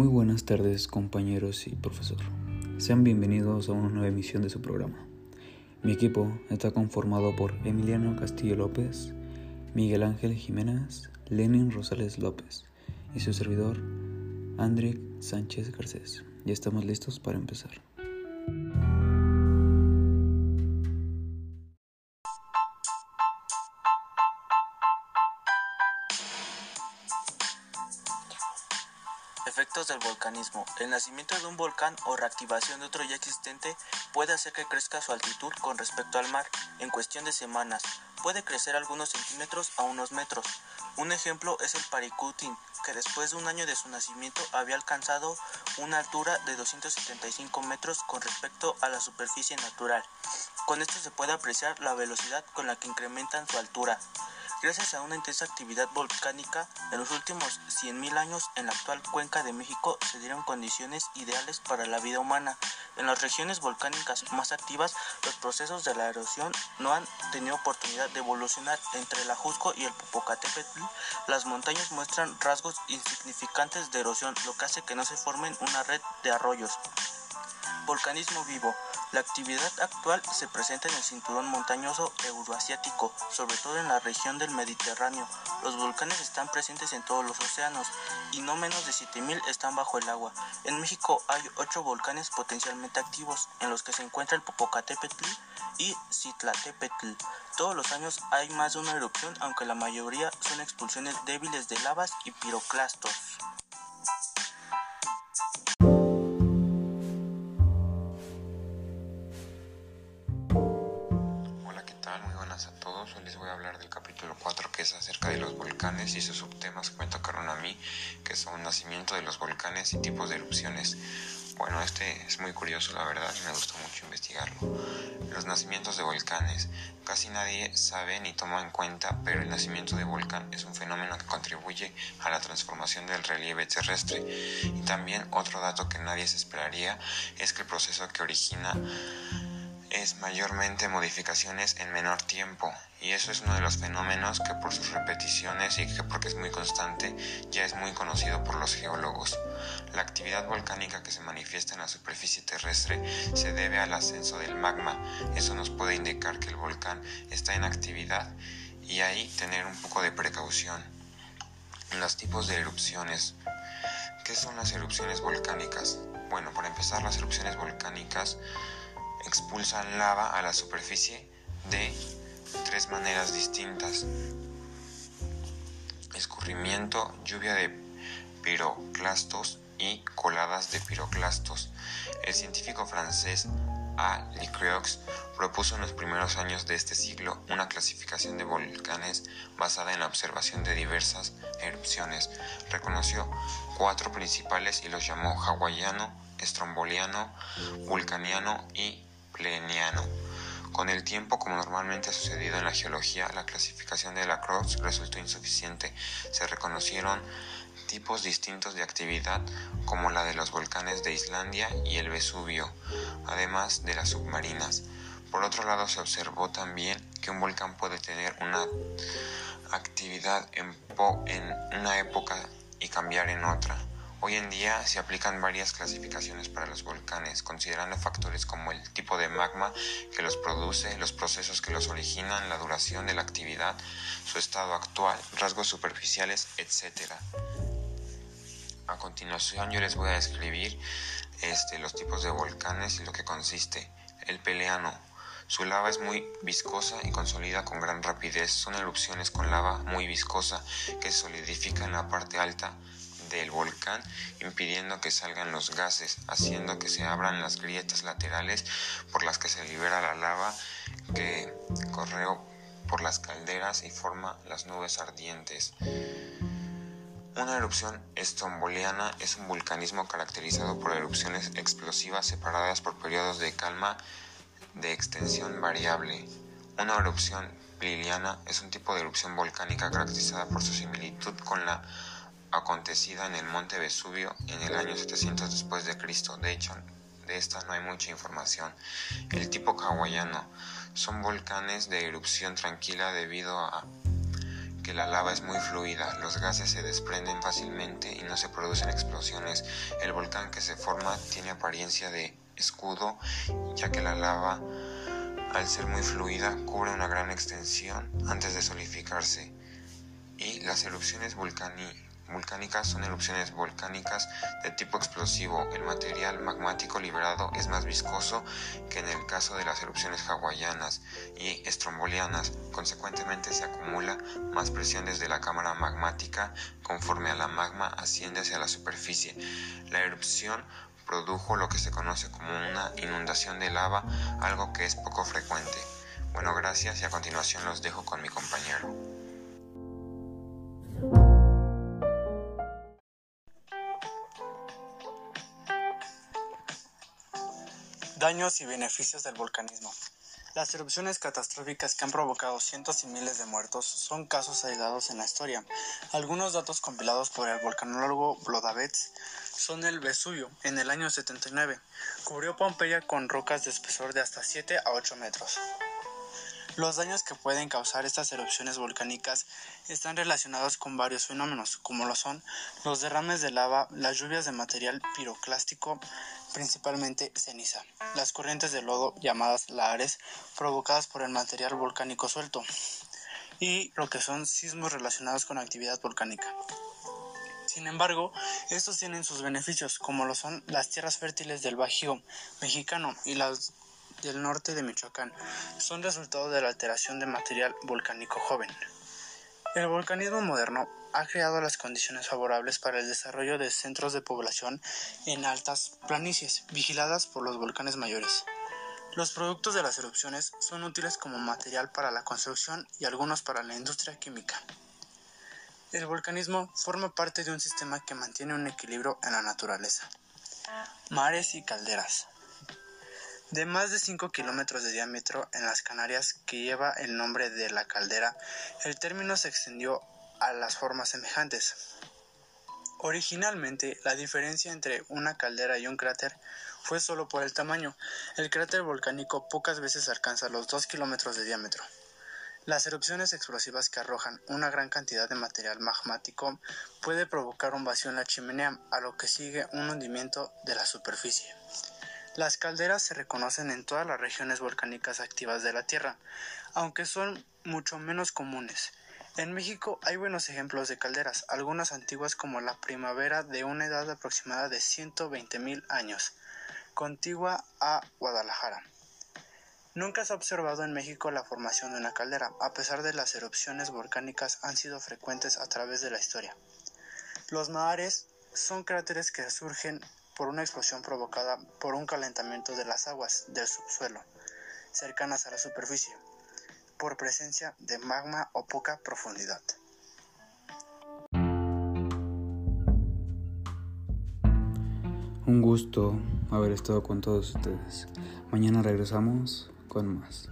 Muy buenas tardes compañeros y profesor. Sean bienvenidos a una nueva emisión de su programa. Mi equipo está conformado por Emiliano Castillo López, Miguel Ángel Jiménez, Lenin Rosales López y su servidor André Sánchez Garcés. Ya estamos listos para empezar. Efectos del volcanismo. El nacimiento de un volcán o reactivación de otro ya existente puede hacer que crezca su altitud con respecto al mar en cuestión de semanas. Puede crecer algunos centímetros a unos metros. Un ejemplo es el Paricutin, que después de un año de su nacimiento había alcanzado una altura de 275 metros con respecto a la superficie natural. Con esto se puede apreciar la velocidad con la que incrementan su altura. Gracias a una intensa actividad volcánica, en los últimos 100.000 años en la actual cuenca de México se dieron condiciones ideales para la vida humana. En las regiones volcánicas más activas, los procesos de la erosión no han tenido oportunidad de evolucionar. Entre el Ajusco y el Popocatépetl, las montañas muestran rasgos insignificantes de erosión, lo que hace que no se formen una red de arroyos. Volcanismo vivo. La actividad actual se presenta en el cinturón montañoso euroasiático, sobre todo en la región del Mediterráneo. Los volcanes están presentes en todos los océanos y no menos de 7.000 están bajo el agua. En México hay 8 volcanes potencialmente activos, en los que se encuentra el Popocatépetl y Citlatépetl. Todos los años hay más de una erupción, aunque la mayoría son expulsiones débiles de lavas y piroclastos. Que es acerca de los volcanes y sus subtemas que me tocaron a mí, que son nacimiento de los volcanes y tipos de erupciones. Bueno, este es muy curioso, la verdad, y me gustó mucho investigarlo. Los nacimientos de volcanes. Casi nadie sabe ni toma en cuenta, pero el nacimiento de volcán es un fenómeno que contribuye a la transformación del relieve terrestre. Y también otro dato que nadie se esperaría es que el proceso que origina es mayormente modificaciones en menor tiempo y eso es uno de los fenómenos que por sus repeticiones y que porque es muy constante ya es muy conocido por los geólogos. La actividad volcánica que se manifiesta en la superficie terrestre se debe al ascenso del magma. Eso nos puede indicar que el volcán está en actividad y ahí tener un poco de precaución. Los tipos de erupciones. ¿Qué son las erupciones volcánicas? Bueno, para empezar, las erupciones volcánicas expulsan lava a la superficie de tres maneras distintas. Escurrimiento, lluvia de piroclastos y coladas de piroclastos. El científico francés A. Propuso en los primeros años de este siglo una clasificación de volcanes basada en la observación de diversas erupciones. Reconoció cuatro principales y los llamó hawaiano, estromboliano, vulcaniano y con el tiempo, como normalmente ha sucedido en la geología, la clasificación de la Croix resultó insuficiente. Se reconocieron tipos distintos de actividad como la de los volcanes de Islandia y el Vesubio, además de las submarinas. Por otro lado, se observó también que un volcán puede tener una actividad en una época y cambiar en otra. Hoy en día se aplican varias clasificaciones para los volcanes, considerando factores como el tipo de magma que los produce, los procesos que los originan, la duración de la actividad, su estado actual, rasgos superficiales, etc. A continuación yo les voy a describir este, los tipos de volcanes y lo que consiste. El peleano. Su lava es muy viscosa y consolida con gran rapidez. Son erupciones con lava muy viscosa que solidifica en la parte alta del volcán, impidiendo que salgan los gases, haciendo que se abran las grietas laterales por las que se libera la lava que corre por las calderas y forma las nubes ardientes. Una erupción estromboliana es un vulcanismo caracterizado por erupciones explosivas separadas por periodos de calma de extensión variable. Una erupción liliana es un tipo de erupción volcánica caracterizada por su similitud con la acontecida en el monte Vesubio en el año 700 después de Cristo. De hecho, de esta no hay mucha información. El tipo hawaiano son volcanes de erupción tranquila debido a que la lava es muy fluida, los gases se desprenden fácilmente y no se producen explosiones. El volcán que se forma tiene apariencia de escudo, ya que la lava, al ser muy fluida, cubre una gran extensión antes de solidificarse. Y las erupciones volcánicas volcánicas son erupciones volcánicas de tipo explosivo. El material magmático liberado es más viscoso que en el caso de las erupciones hawaianas y estrombolianas. Consecuentemente se acumula más presión desde la cámara magmática conforme a la magma asciende hacia la superficie. La erupción produjo lo que se conoce como una inundación de lava, algo que es poco frecuente. Bueno, gracias y a continuación los dejo con mi compañero. Daños y beneficios del volcanismo. Las erupciones catastróficas que han provocado cientos y miles de muertos son casos aislados en la historia. Algunos datos compilados por el volcanólogo Blodavets son el Vesubio en el año 79. Cubrió Pompeya con rocas de espesor de hasta 7 a 8 metros. Los daños que pueden causar estas erupciones volcánicas están relacionados con varios fenómenos, como lo son los derrames de lava, las lluvias de material piroclástico, principalmente ceniza, las corrientes de lodo llamadas lahares provocadas por el material volcánico suelto y lo que son sismos relacionados con actividad volcánica. Sin embargo, estos tienen sus beneficios, como lo son las tierras fértiles del Bajío mexicano y las del norte de Michoacán son resultado de la alteración de material volcánico joven. El volcanismo moderno ha creado las condiciones favorables para el desarrollo de centros de población en altas planicies, vigiladas por los volcanes mayores. Los productos de las erupciones son útiles como material para la construcción y algunos para la industria química. El volcanismo forma parte de un sistema que mantiene un equilibrio en la naturaleza. Mares y calderas de más de 5 kilómetros de diámetro en las Canarias que lleva el nombre de la caldera, el término se extendió a las formas semejantes. Originalmente, la diferencia entre una caldera y un cráter fue solo por el tamaño. El cráter volcánico pocas veces alcanza los 2 kilómetros de diámetro. Las erupciones explosivas que arrojan una gran cantidad de material magmático puede provocar un vacío en la chimenea, a lo que sigue un hundimiento de la superficie. Las calderas se reconocen en todas las regiones volcánicas activas de la Tierra, aunque son mucho menos comunes. En México hay buenos ejemplos de calderas, algunas antiguas como la primavera de una edad aproximada de 120.000 años, contigua a Guadalajara. Nunca se ha observado en México la formación de una caldera, a pesar de las erupciones volcánicas han sido frecuentes a través de la historia. Los mares son cráteres que surgen por una explosión provocada por un calentamiento de las aguas del subsuelo cercanas a la superficie, por presencia de magma o poca profundidad. Un gusto haber estado con todos ustedes. Mañana regresamos con más.